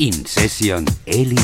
In Session Eli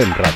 FEMRA.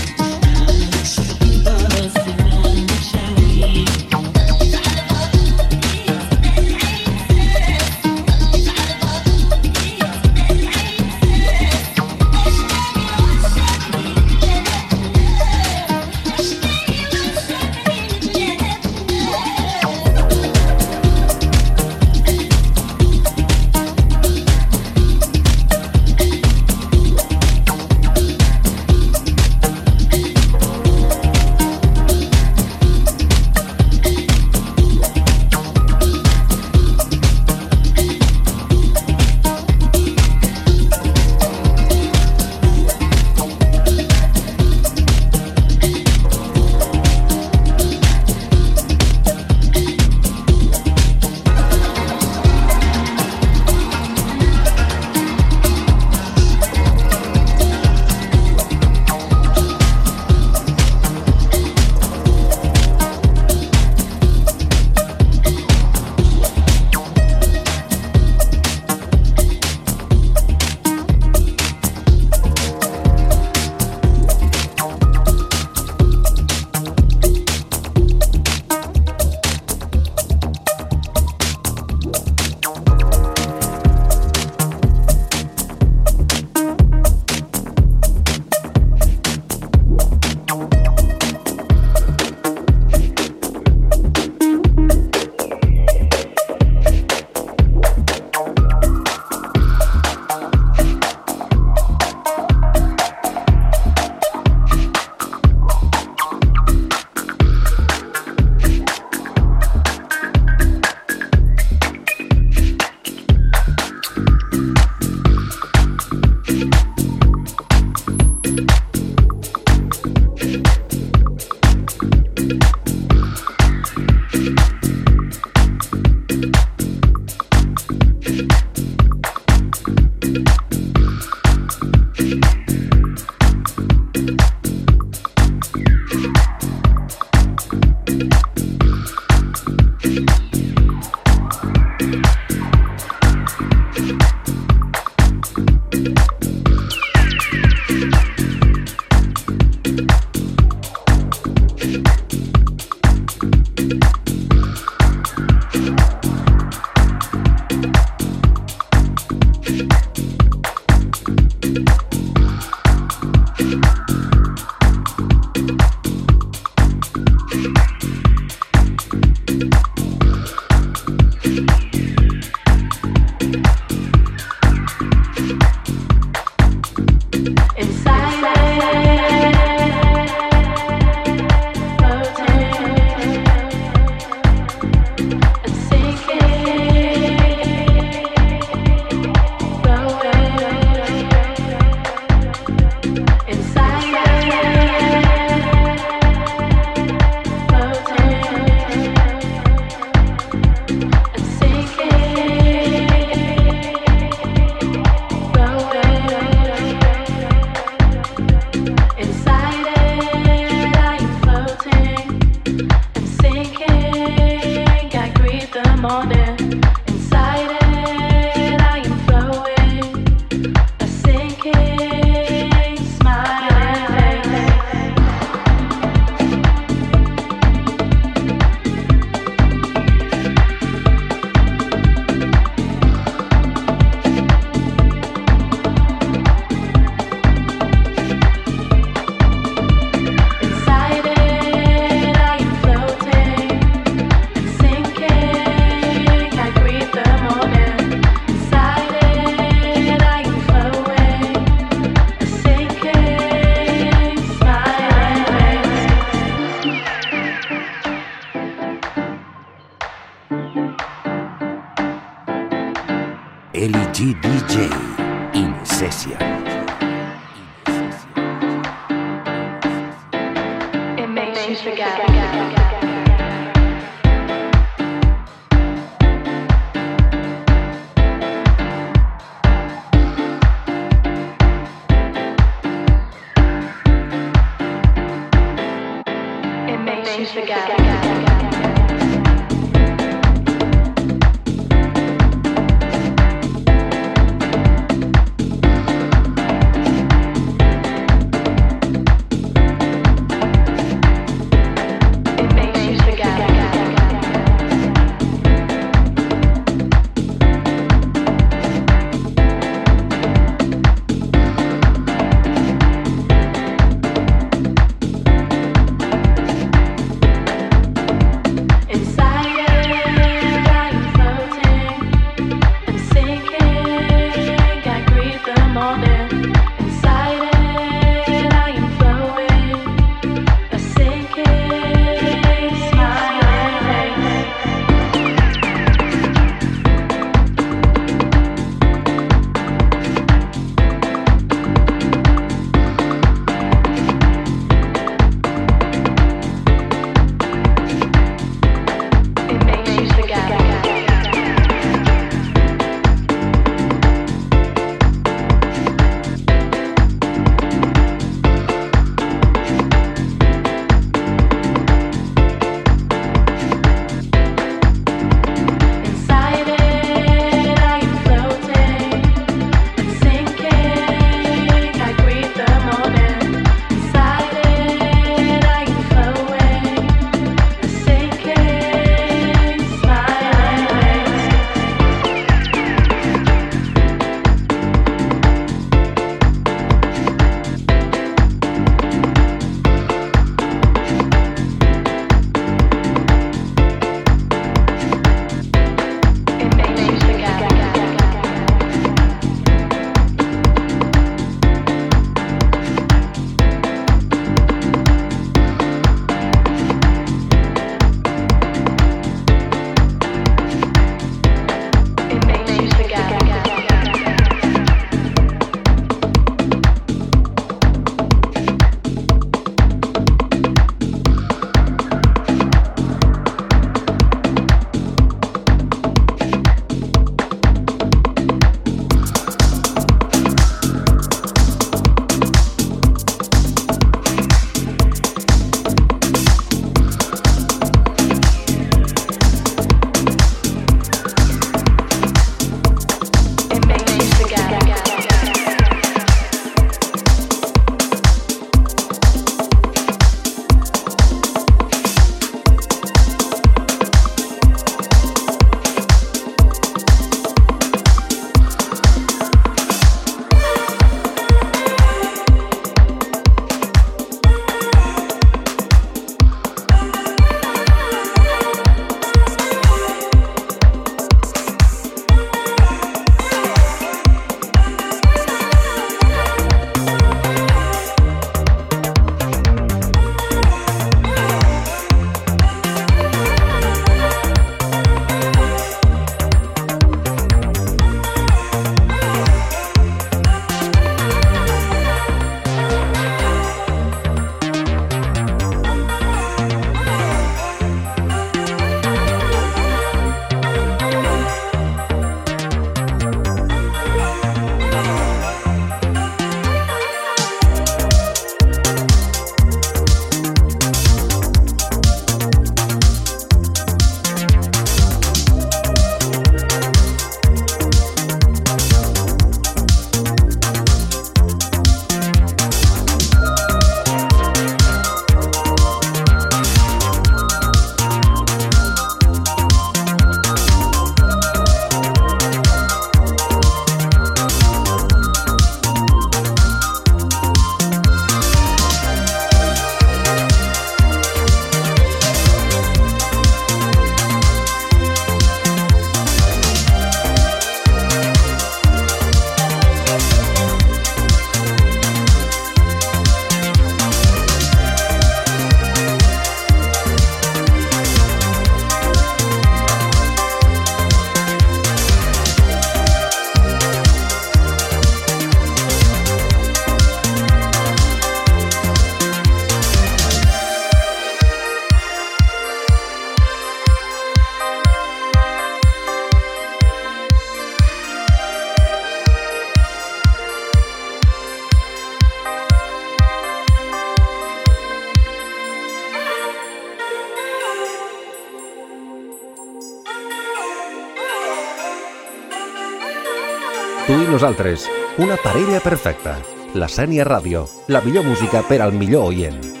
Nosaltres, una parella perfecta. La Sènia Ràdio, la millor música per al millor oient.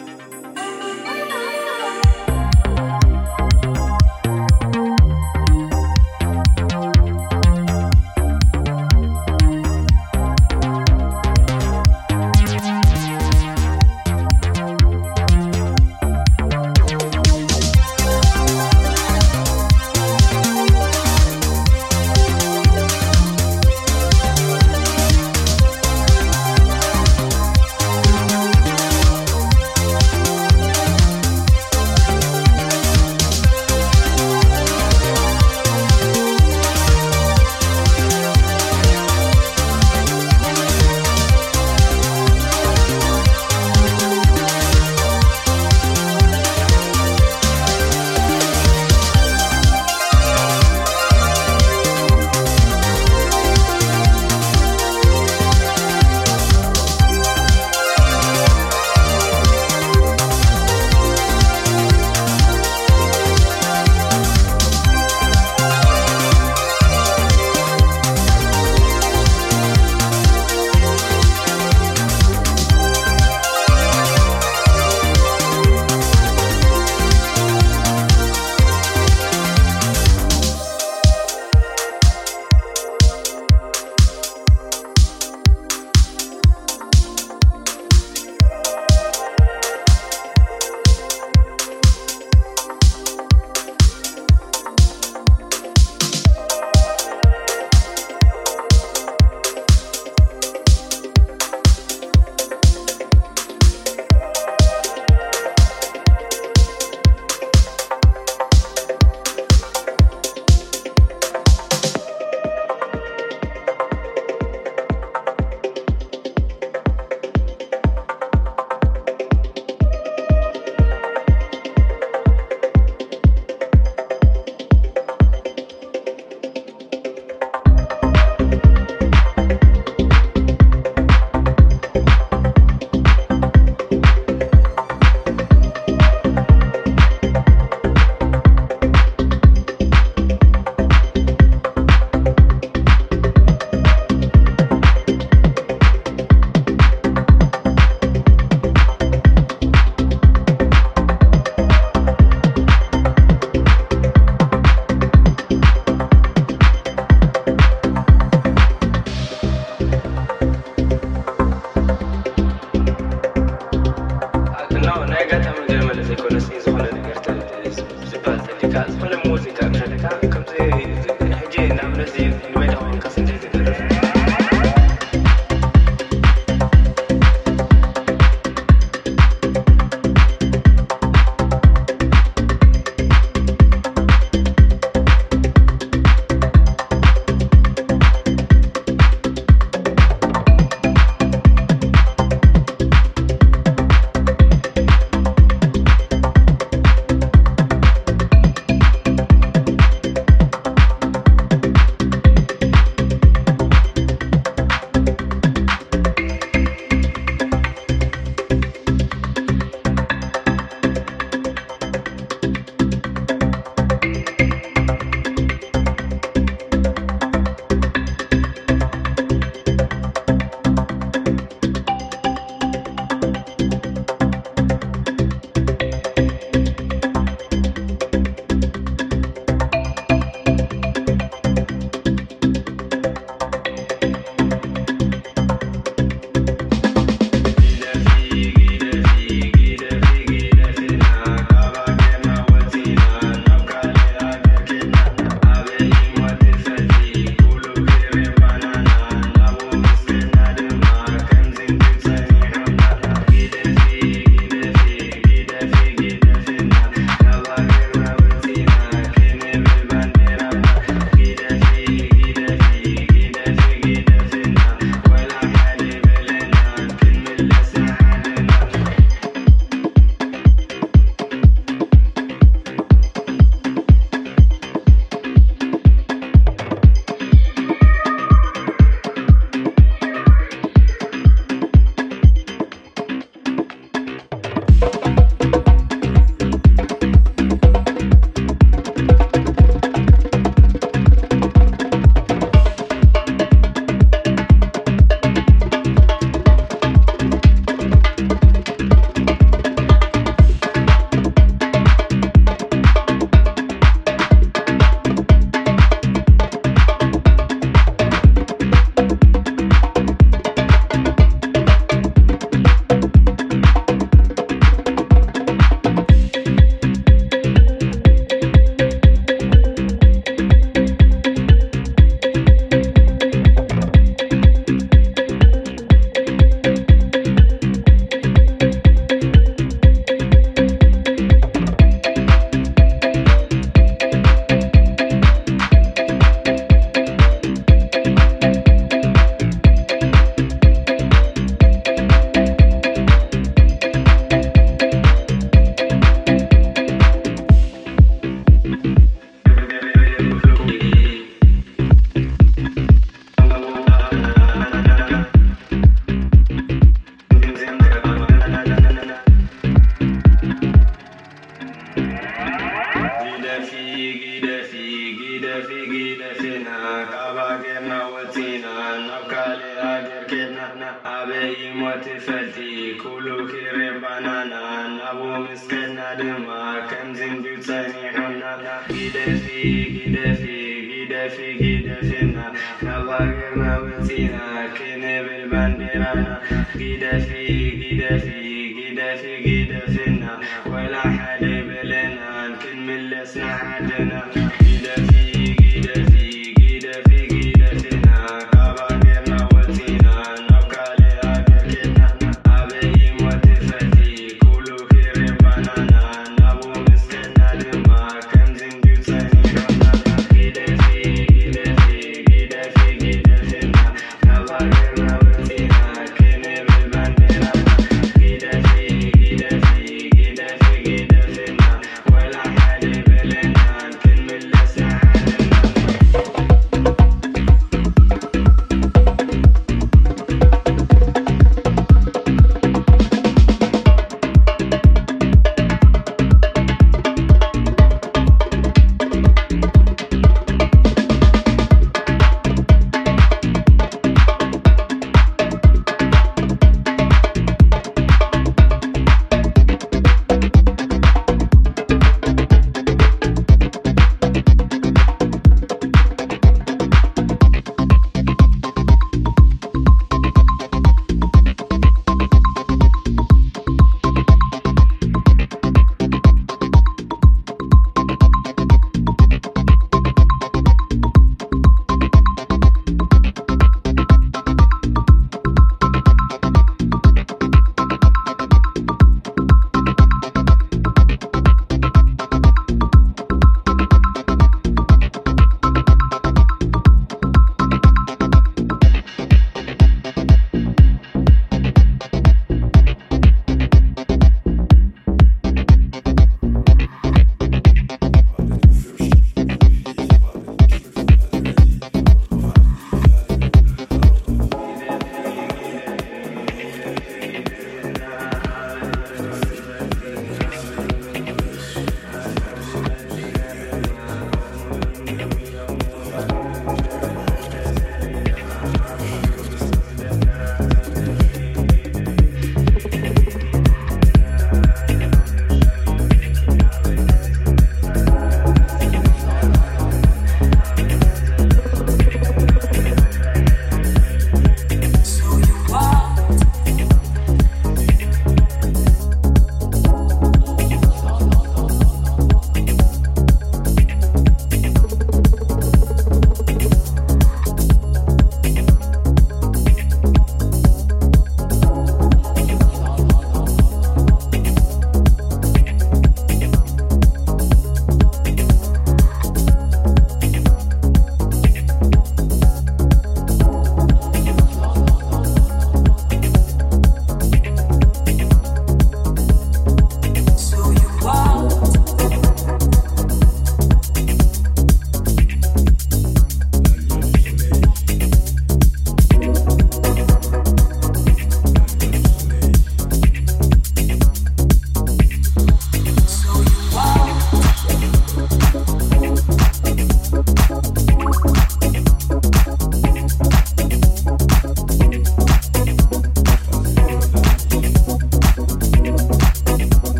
في كده في كده في كده فينا ولا حليب لنا كن من لسنا عدنا